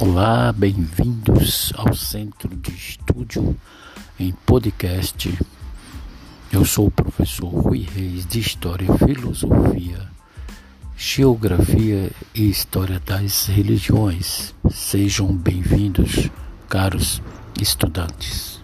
Olá, bem-vindos ao Centro de Estúdio em Podcast. Eu sou o professor Rui Reis de História, Filosofia, Geografia e História das Religiões. Sejam bem-vindos, caros estudantes.